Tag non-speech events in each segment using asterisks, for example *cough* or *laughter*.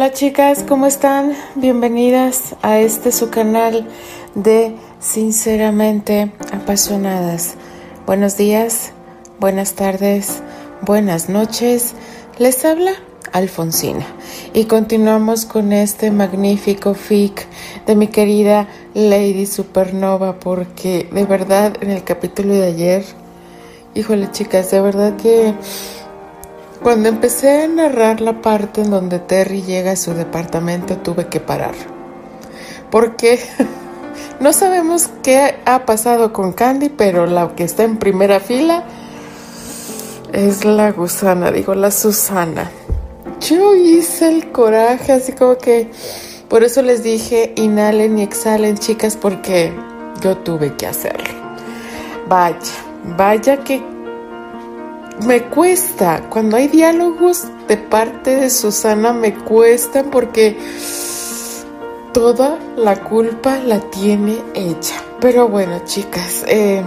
Hola chicas, ¿cómo están? Bienvenidas a este su canal de Sinceramente Apasionadas. Buenos días, buenas tardes, buenas noches. Les habla Alfonsina y continuamos con este magnífico fic de mi querida Lady Supernova porque de verdad en el capítulo de ayer, híjole chicas, de verdad que cuando empecé a narrar la parte en donde Terry llega a su departamento tuve que parar. Porque *laughs* no sabemos qué ha pasado con Candy, pero la que está en primera fila es la gusana, digo, la Susana. Yo hice el coraje, así como que por eso les dije inhalen y exhalen, chicas, porque yo tuve que hacerlo. Vaya, vaya que me cuesta, cuando hay diálogos de parte de Susana, me cuestan porque toda la culpa la tiene ella. Pero bueno, chicas, eh,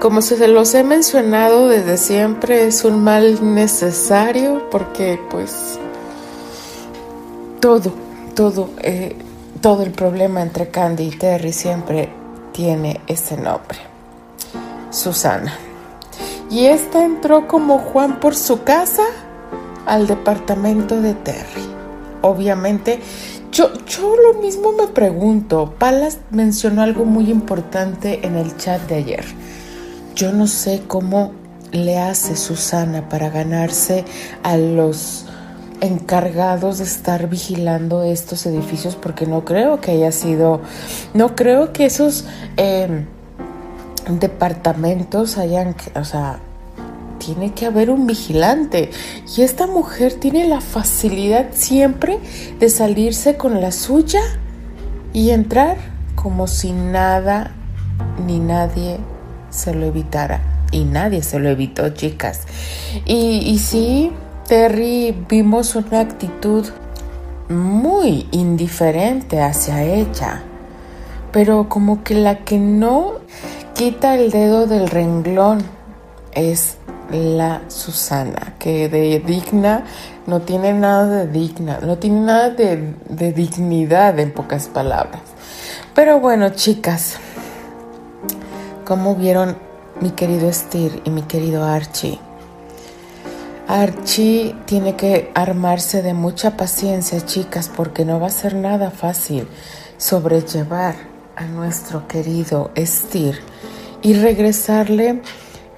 como se los he mencionado desde siempre, es un mal necesario porque pues todo, todo, eh, todo el problema entre Candy y Terry siempre tiene ese nombre. Susana. Y esta entró como Juan por su casa al departamento de Terry. Obviamente, yo, yo lo mismo me pregunto. Palas mencionó algo muy importante en el chat de ayer. Yo no sé cómo le hace Susana para ganarse a los encargados de estar vigilando estos edificios porque no creo que haya sido, no creo que esos eh, departamentos hayan, o sea, tiene que haber un vigilante. Y esta mujer tiene la facilidad siempre de salirse con la suya y entrar como si nada ni nadie se lo evitara. Y nadie se lo evitó, chicas. Y, y sí, Terry vimos una actitud muy indiferente hacia ella. Pero como que la que no quita el dedo del renglón es la Susana, que de digna no tiene nada de digna, no tiene nada de, dignidad en pocas palabras. Pero bueno, chicas, como vieron mi querido Steer y mi querido Archie? Archie tiene que armarse de mucha paciencia, chicas, porque no va a ser nada fácil sobrellevar a nuestro querido Steer y regresarle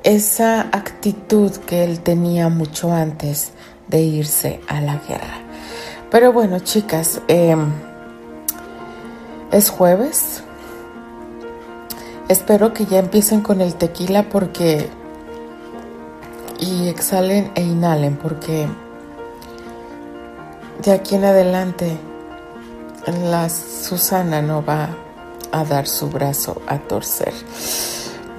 esa actitud que él tenía mucho antes de irse a la guerra. Pero bueno, chicas, em, es jueves. Espero que ya empiecen con el tequila porque... Y exhalen e inhalen porque de aquí en adelante la Susana no va a dar su brazo a torcer.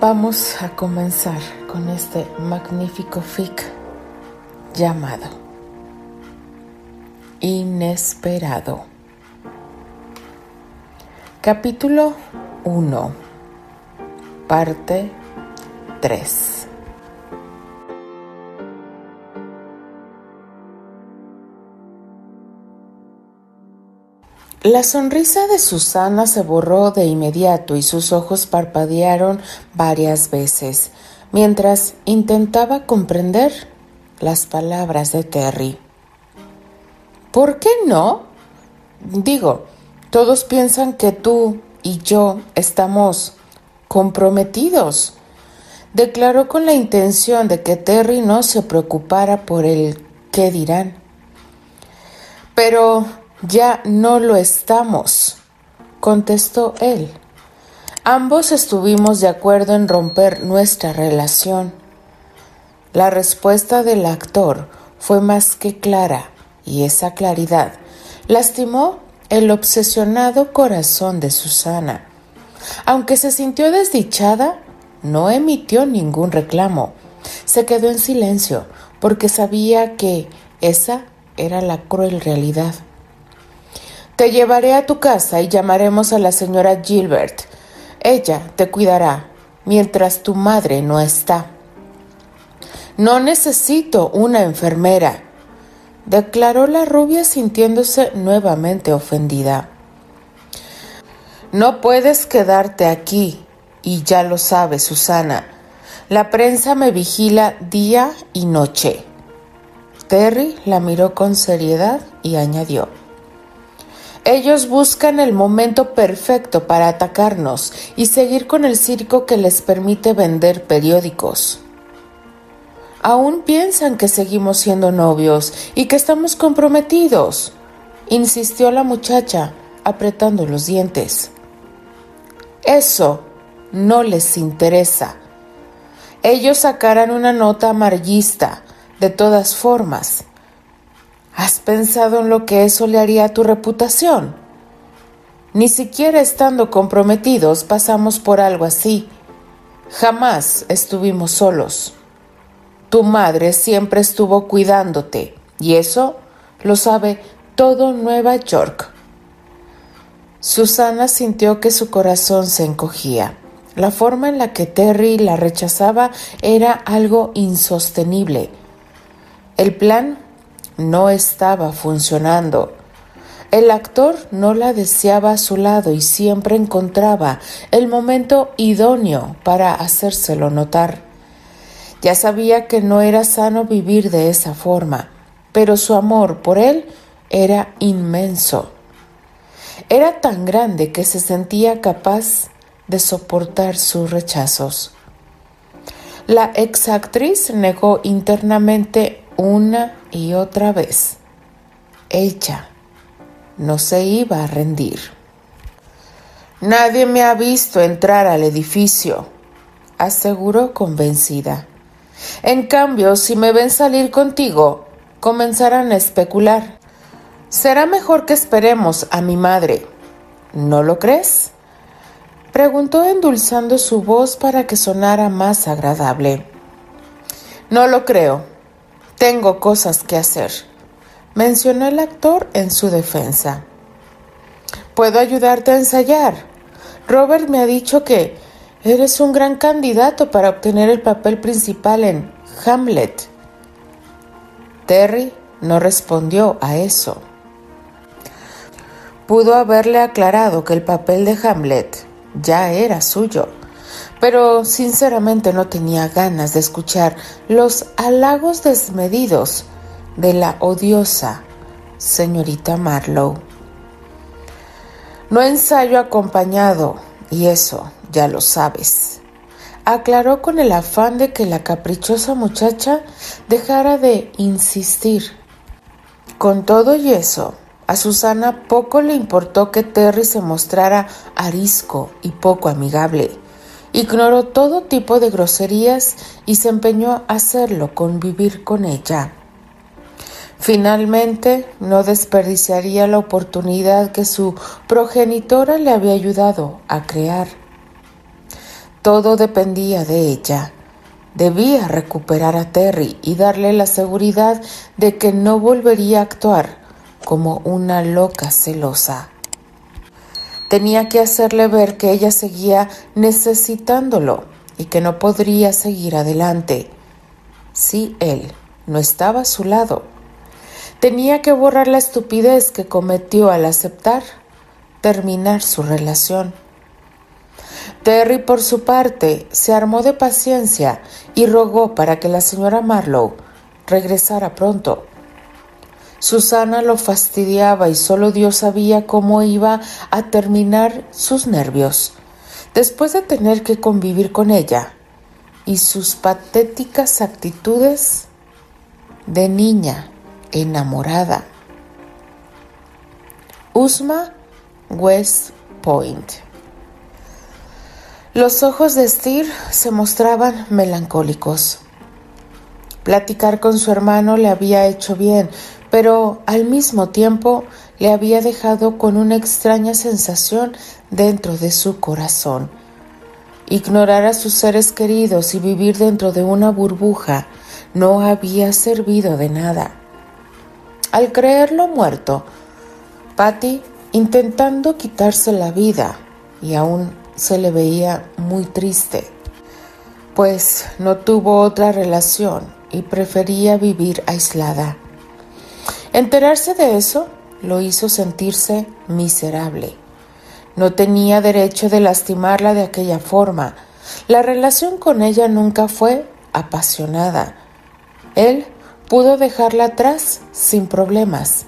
Vamos a comenzar con este magnífico fic llamado Inesperado. Capítulo 1, parte 3. La sonrisa de Susana se borró de inmediato y sus ojos parpadearon varias veces, mientras intentaba comprender las palabras de Terry. ¿Por qué no? Digo, todos piensan que tú y yo estamos comprometidos. Declaró con la intención de que Terry no se preocupara por el qué dirán. Pero ya no lo estamos, contestó él. Ambos estuvimos de acuerdo en romper nuestra relación. La respuesta del actor fue más que clara, y esa claridad lastimó el obsesionado corazón de Susana. Aunque se sintió desdichada, no emitió ningún reclamo. Se quedó en silencio porque sabía que esa era la cruel realidad. Te llevaré a tu casa y llamaremos a la señora Gilbert. Ella te cuidará mientras tu madre no está. No necesito una enfermera. declaró la rubia sintiéndose nuevamente ofendida. No puedes quedarte aquí, y ya lo sabes, Susana. La prensa me vigila día y noche. Terry la miró con seriedad y añadió. Ellos buscan el momento perfecto para atacarnos y seguir con el circo que les permite vender periódicos. Aún piensan que seguimos siendo novios y que estamos comprometidos, insistió la muchacha, apretando los dientes. Eso no les interesa. Ellos sacarán una nota amarillista, de todas formas. ¿Has pensado en lo que eso le haría a tu reputación? Ni siquiera estando comprometidos pasamos por algo así. Jamás estuvimos solos. Tu madre siempre estuvo cuidándote y eso lo sabe todo Nueva York. Susana sintió que su corazón se encogía. La forma en la que Terry la rechazaba era algo insostenible. El plan no estaba funcionando. El actor no la deseaba a su lado y siempre encontraba el momento idóneo para hacérselo notar. Ya sabía que no era sano vivir de esa forma, pero su amor por él era inmenso. Era tan grande que se sentía capaz de soportar sus rechazos. La exactriz negó internamente una y otra vez. Ella no se iba a rendir. Nadie me ha visto entrar al edificio, aseguró convencida. En cambio, si me ven salir contigo, comenzarán a especular. Será mejor que esperemos a mi madre. ¿No lo crees? Preguntó endulzando su voz para que sonara más agradable. No lo creo. Tengo cosas que hacer, mencionó el actor en su defensa. Puedo ayudarte a ensayar. Robert me ha dicho que Eres un gran candidato para obtener el papel principal en Hamlet. Terry no respondió a eso. Pudo haberle aclarado que el papel de Hamlet ya era suyo, pero sinceramente no tenía ganas de escuchar los halagos desmedidos de la odiosa señorita Marlowe. No ensayo acompañado, y eso ya lo sabes. Aclaró con el afán de que la caprichosa muchacha dejara de insistir. Con todo y eso, a Susana poco le importó que Terry se mostrara arisco y poco amigable. Ignoró todo tipo de groserías y se empeñó a hacerlo convivir con ella. Finalmente, no desperdiciaría la oportunidad que su progenitora le había ayudado a crear. Todo dependía de ella. Debía recuperar a Terry y darle la seguridad de que no volvería a actuar como una loca celosa. Tenía que hacerle ver que ella seguía necesitándolo y que no podría seguir adelante si él no estaba a su lado. Tenía que borrar la estupidez que cometió al aceptar terminar su relación. Terry, por su parte, se armó de paciencia y rogó para que la señora Marlowe regresara pronto. Susana lo fastidiaba y solo Dios sabía cómo iba a terminar sus nervios, después de tener que convivir con ella y sus patéticas actitudes de niña enamorada. Usma West Point los ojos de Steer se mostraban melancólicos. Platicar con su hermano le había hecho bien, pero al mismo tiempo le había dejado con una extraña sensación dentro de su corazón. Ignorar a sus seres queridos y vivir dentro de una burbuja no había servido de nada. Al creerlo muerto, Patty, intentando quitarse la vida y aún se le veía muy triste, pues no tuvo otra relación y prefería vivir aislada. Enterarse de eso lo hizo sentirse miserable. No tenía derecho de lastimarla de aquella forma. La relación con ella nunca fue apasionada. Él pudo dejarla atrás sin problemas.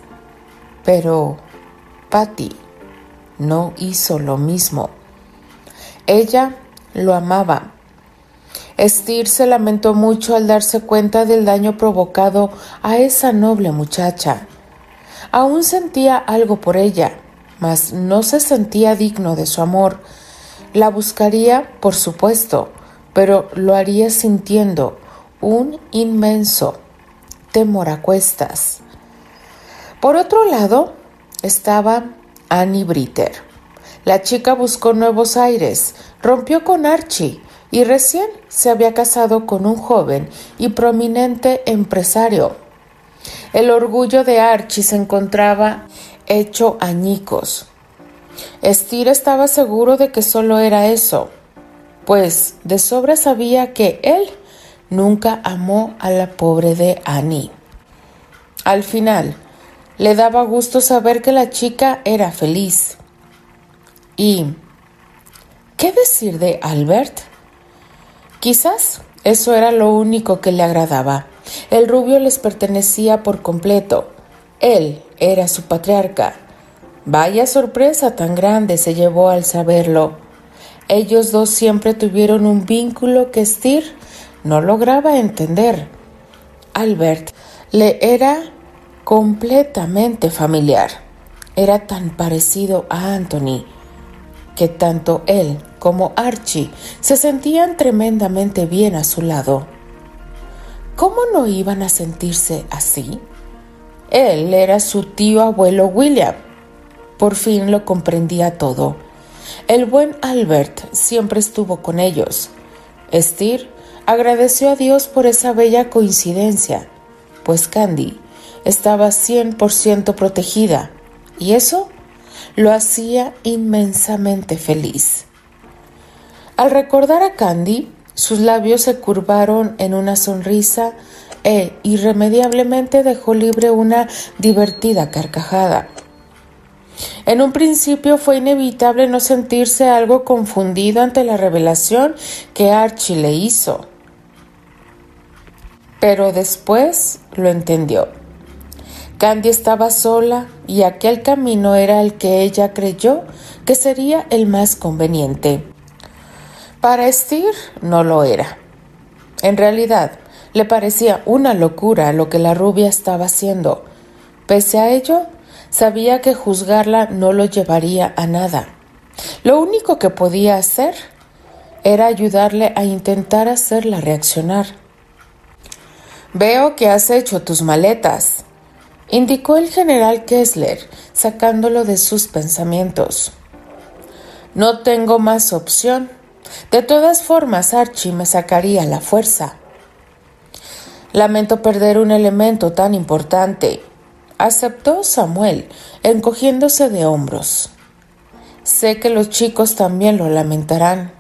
Pero Patty no hizo lo mismo. Ella lo amaba. Estir se lamentó mucho al darse cuenta del daño provocado a esa noble muchacha. Aún sentía algo por ella, mas no se sentía digno de su amor. La buscaría, por supuesto, pero lo haría sintiendo un inmenso temor a cuestas. Por otro lado, estaba Annie Britter. La chica buscó nuevos aires, rompió con Archie y recién se había casado con un joven y prominente empresario. El orgullo de Archie se encontraba hecho añicos. Steer estaba seguro de que solo era eso, pues de sobra sabía que él nunca amó a la pobre de Annie. Al final, le daba gusto saber que la chica era feliz. ¿Y qué decir de Albert? Quizás eso era lo único que le agradaba. El rubio les pertenecía por completo. Él era su patriarca. Vaya sorpresa tan grande se llevó al saberlo. Ellos dos siempre tuvieron un vínculo que Steer no lograba entender. Albert le era completamente familiar. Era tan parecido a Anthony que tanto él como Archie se sentían tremendamente bien a su lado. ¿Cómo no iban a sentirse así? Él era su tío abuelo William. Por fin lo comprendía todo. El buen Albert siempre estuvo con ellos. Steer agradeció a Dios por esa bella coincidencia, pues Candy estaba 100% protegida y eso lo hacía inmensamente feliz. Al recordar a Candy, sus labios se curvaron en una sonrisa e irremediablemente dejó libre una divertida carcajada. En un principio fue inevitable no sentirse algo confundido ante la revelación que Archie le hizo. Pero después lo entendió. Candy estaba sola y aquel camino era el que ella creyó que sería el más conveniente. Para Steer no lo era. En realidad, le parecía una locura lo que la rubia estaba haciendo. Pese a ello, sabía que juzgarla no lo llevaría a nada. Lo único que podía hacer era ayudarle a intentar hacerla reaccionar. Veo que has hecho tus maletas, indicó el general Kessler, sacándolo de sus pensamientos. No tengo más opción. De todas formas, Archie me sacaría la fuerza. Lamento perder un elemento tan importante, aceptó Samuel, encogiéndose de hombros. Sé que los chicos también lo lamentarán.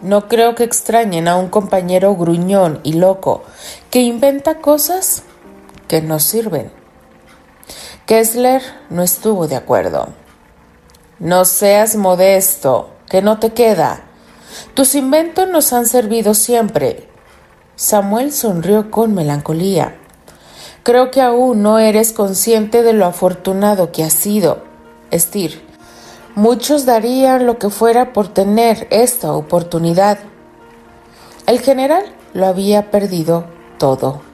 No creo que extrañen a un compañero gruñón y loco que inventa cosas que no sirven. Kessler no estuvo de acuerdo. No seas modesto, que no te queda. Tus inventos nos han servido siempre. Samuel sonrió con melancolía. Creo que aún no eres consciente de lo afortunado que has sido. Estir, muchos darían lo que fuera por tener esta oportunidad. El general lo había perdido todo.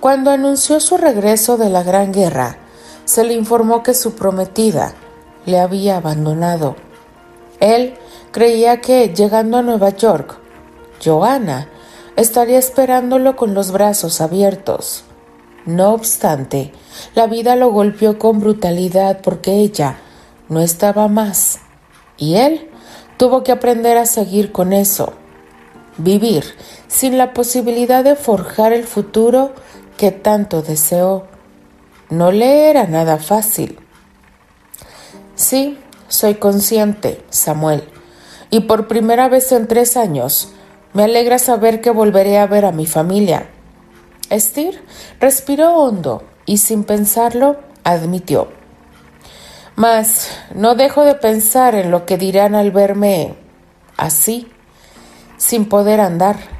Cuando anunció su regreso de la Gran Guerra, se le informó que su prometida le había abandonado. Él creía que, llegando a Nueva York, Joanna estaría esperándolo con los brazos abiertos. No obstante, la vida lo golpeó con brutalidad porque ella no estaba más, y él tuvo que aprender a seguir con eso, vivir sin la posibilidad de forjar el futuro que tanto deseó. No le era nada fácil. Sí, soy consciente, Samuel, y por primera vez en tres años me alegra saber que volveré a ver a mi familia. Estir respiró hondo y sin pensarlo admitió. Mas no dejo de pensar en lo que dirán al verme así, sin poder andar.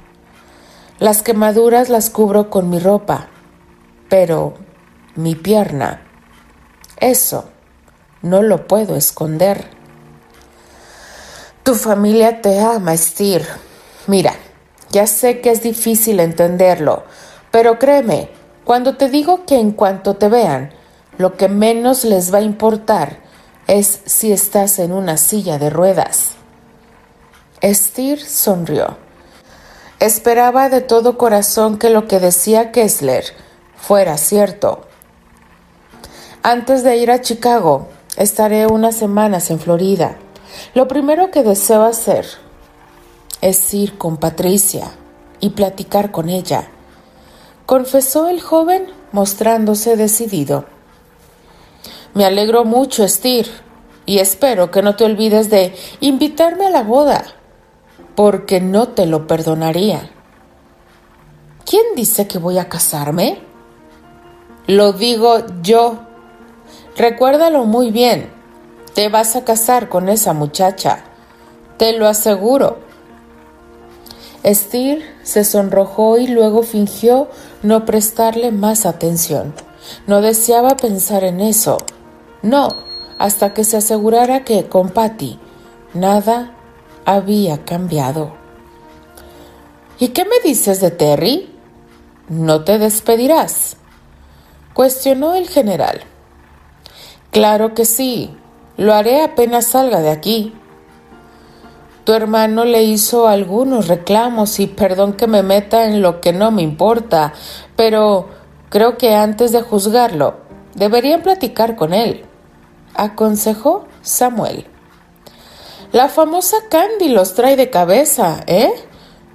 Las quemaduras las cubro con mi ropa, pero mi pierna, eso no lo puedo esconder. Tu familia te ama, Stir. Mira, ya sé que es difícil entenderlo, pero créeme, cuando te digo que en cuanto te vean, lo que menos les va a importar es si estás en una silla de ruedas. Estir sonrió. Esperaba de todo corazón que lo que decía Kessler fuera cierto. Antes de ir a Chicago, estaré unas semanas en Florida. Lo primero que deseo hacer es ir con Patricia y platicar con ella, confesó el joven mostrándose decidido. Me alegro mucho, Stir, y espero que no te olvides de invitarme a la boda, porque no te lo perdonaría. ¿Quién dice que voy a casarme? Lo digo yo. Recuérdalo muy bien. Te vas a casar con esa muchacha. Te lo aseguro. Stir se sonrojó y luego fingió no prestarle más atención. No deseaba pensar en eso. No, hasta que se asegurara que con Patty nada había cambiado. ¿Y qué me dices de Terry? ¿No te despedirás? cuestionó el general. Claro que sí, lo haré apenas salga de aquí. Tu hermano le hizo algunos reclamos y perdón que me meta en lo que no me importa, pero creo que antes de juzgarlo, deberían platicar con él aconsejó Samuel. La famosa Candy los trae de cabeza, ¿eh?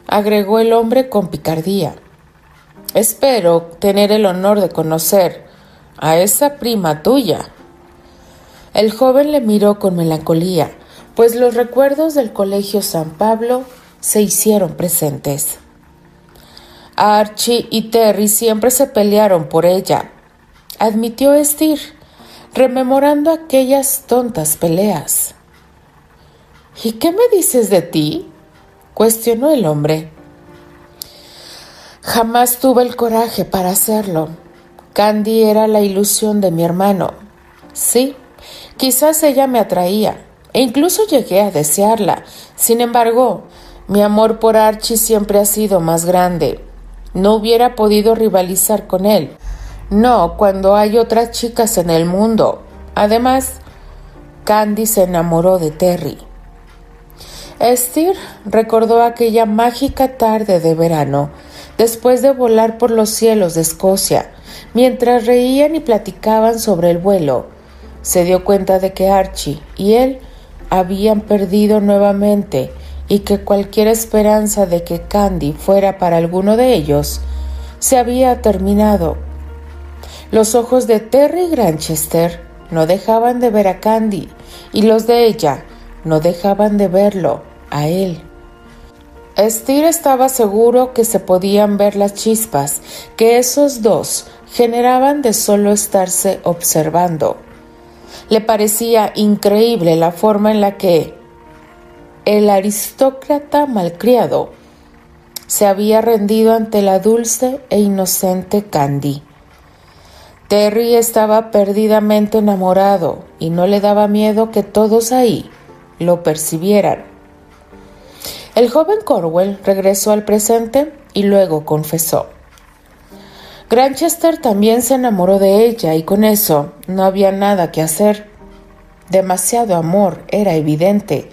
agregó el hombre con picardía. Espero tener el honor de conocer a esa prima tuya. El joven le miró con melancolía, pues los recuerdos del colegio San Pablo se hicieron presentes. Archie y Terry siempre se pelearon por ella, admitió Estir rememorando aquellas tontas peleas. ¿Y qué me dices de ti? cuestionó el hombre. Jamás tuve el coraje para hacerlo. Candy era la ilusión de mi hermano. Sí, quizás ella me atraía, e incluso llegué a desearla. Sin embargo, mi amor por Archie siempre ha sido más grande. No hubiera podido rivalizar con él. No, cuando hay otras chicas en el mundo. Además, Candy se enamoró de Terry. Estir recordó aquella mágica tarde de verano, después de volar por los cielos de Escocia, mientras reían y platicaban sobre el vuelo. Se dio cuenta de que Archie y él habían perdido nuevamente y que cualquier esperanza de que Candy fuera para alguno de ellos se había terminado. Los ojos de Terry Granchester no dejaban de ver a Candy y los de ella no dejaban de verlo a él. Steer estaba seguro que se podían ver las chispas que esos dos generaban de solo estarse observando. Le parecía increíble la forma en la que el aristócrata malcriado se había rendido ante la dulce e inocente Candy. Terry estaba perdidamente enamorado y no le daba miedo que todos ahí lo percibieran. El joven Corwell regresó al presente y luego confesó. Granchester también se enamoró de ella y con eso no había nada que hacer. Demasiado amor era evidente.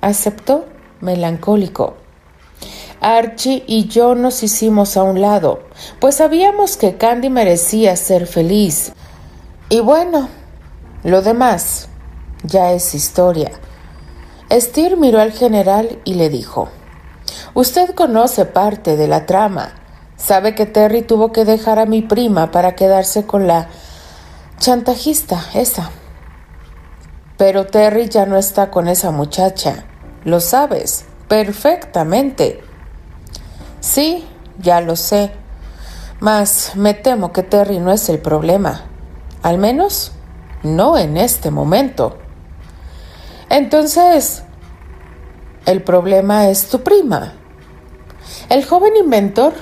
Aceptó melancólico. Archie y yo nos hicimos a un lado, pues sabíamos que Candy merecía ser feliz. Y bueno, lo demás ya es historia. Steer miró al general y le dijo, Usted conoce parte de la trama. Sabe que Terry tuvo que dejar a mi prima para quedarse con la chantajista esa. Pero Terry ya no está con esa muchacha. Lo sabes perfectamente. Sí, ya lo sé. Mas me temo que Terry no es el problema. Al menos, no en este momento. Entonces, el problema es tu prima. El joven inventor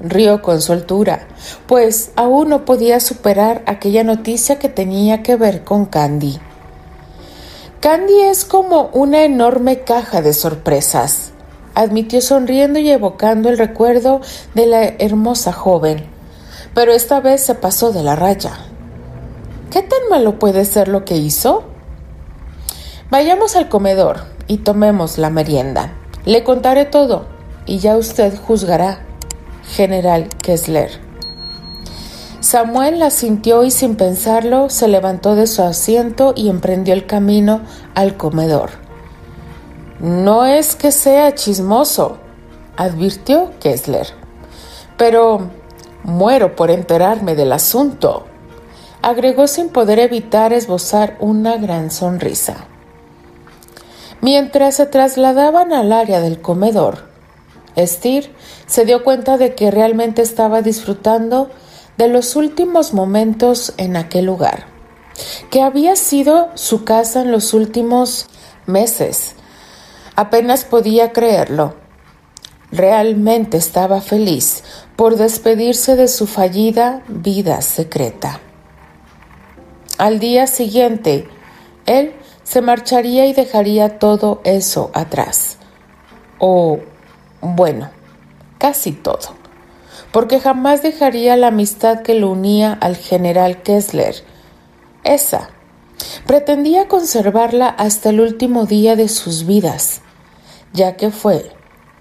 rió con soltura, pues aún no podía superar aquella noticia que tenía que ver con Candy. Candy es como una enorme caja de sorpresas, admitió sonriendo y evocando el recuerdo de la hermosa joven, pero esta vez se pasó de la raya. ¿Qué tan malo puede ser lo que hizo? Vayamos al comedor y tomemos la merienda. Le contaré todo y ya usted juzgará, general Kessler. Samuel la sintió y sin pensarlo se levantó de su asiento y emprendió el camino al comedor. No es que sea chismoso, advirtió Kessler, pero muero por enterarme del asunto, agregó sin poder evitar esbozar una gran sonrisa. Mientras se trasladaban al área del comedor, Steer se dio cuenta de que realmente estaba disfrutando de los últimos momentos en aquel lugar, que había sido su casa en los últimos meses. Apenas podía creerlo. Realmente estaba feliz por despedirse de su fallida vida secreta. Al día siguiente, él se marcharía y dejaría todo eso atrás. O, bueno, casi todo. Porque jamás dejaría la amistad que lo unía al general Kessler. Esa. Pretendía conservarla hasta el último día de sus vidas, ya que fue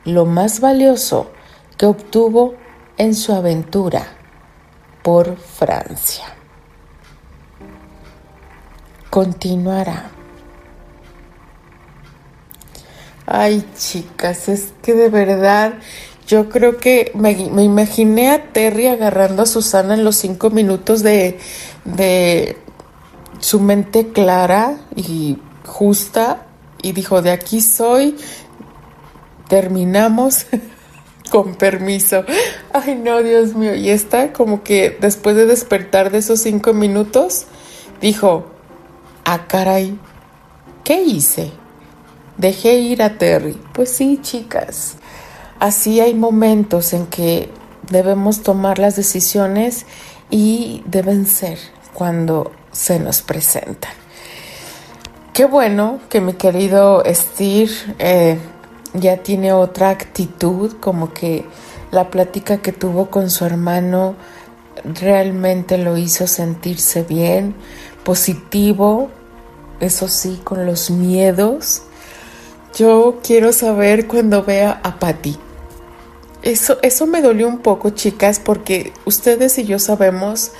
lo más valioso que obtuvo en su aventura por Francia. Continuará. Ay, chicas, es que de verdad yo creo que me, imaginé a Terry agarrando a Susana en los cinco minutos de, de su mente clara y justa y dijo, de aquí soy, terminamos. *laughs* con permiso. Ay, no, Dios mío. Y está como que después de despertar de esos cinco minutos, dijo, ah, caray, ¿qué hice? Dejé ir a Terry. Pues sí, chicas. Así hay momentos en que debemos tomar las decisiones y deben ser cuando se nos presentan. Qué bueno que mi querido Steve eh, ya tiene otra actitud, como que la plática que tuvo con su hermano realmente lo hizo sentirse bien, positivo, eso sí, con los miedos yo quiero saber cuando vea a Patty. Eso, eso me dolió un poco, chicas, porque ustedes y yo sabemos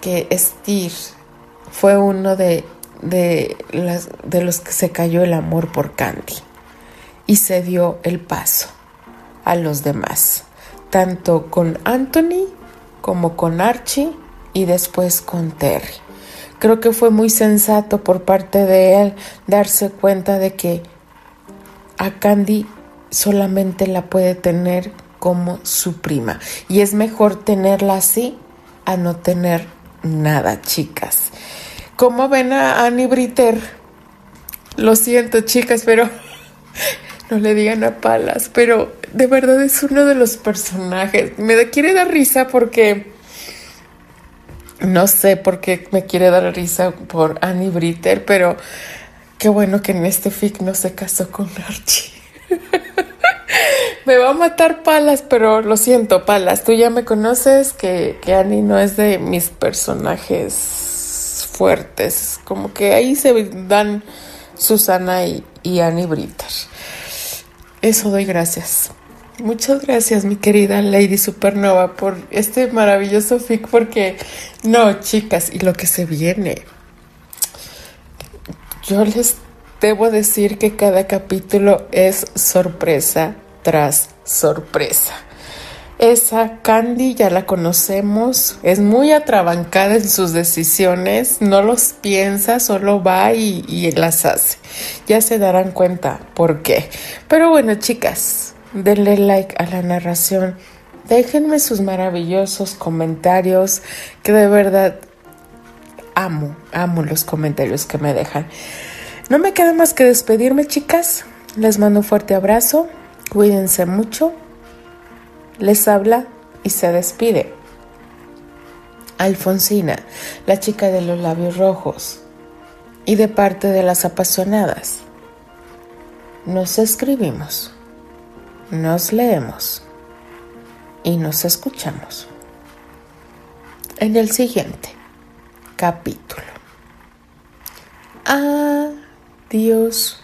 que Steve fue uno de, de, los que se cayó el amor por Candy y se dio el paso a los demás, tanto con Anthony como con Archie y después con Terry. Creo que fue muy sensato por parte de él darse cuenta de que a Candy solamente la puede tener como su prima. Y es mejor tenerla así a no tener nada, chicas. ¿Cómo ven a Annie Britter? Lo siento, chicas, pero *laughs* no le digan a palas, pero de verdad es uno de los personajes. Me quiere dar risa porque no sé por qué me quiere dar risa por Annie Britter, pero Qué bueno que en este fic no se casó con Archie. *laughs* me va a matar Palas, pero lo siento, Palas. Tú ya me conoces que, que Annie no es de mis personajes fuertes. Como que ahí se dan Susana y, y Annie Britter. Eso doy gracias. Muchas gracias, mi querida Lady Supernova, por este maravilloso fic, porque no, chicas, y lo que se viene. Yo les debo decir que cada capítulo es sorpresa tras sorpresa. Esa Candy ya la conocemos, es muy atrabancada en sus decisiones, no los piensa, solo va y, y, las hace. Ya se darán cuenta por qué. Pero bueno, chicas, denle like a la narración Déjenme sus maravillosos comentarios, que de verdad amo, amo los comentarios que me dejan. No me queda más que despedirme, chicas. Les mando un fuerte abrazo. Cuídense mucho. Les habla y se despide. Alfonsina, la chica de los labios rojos. Y de parte de las apasionadas. Nos escribimos, nos leemos y nos escuchamos en el siguiente capítulo. Adiós.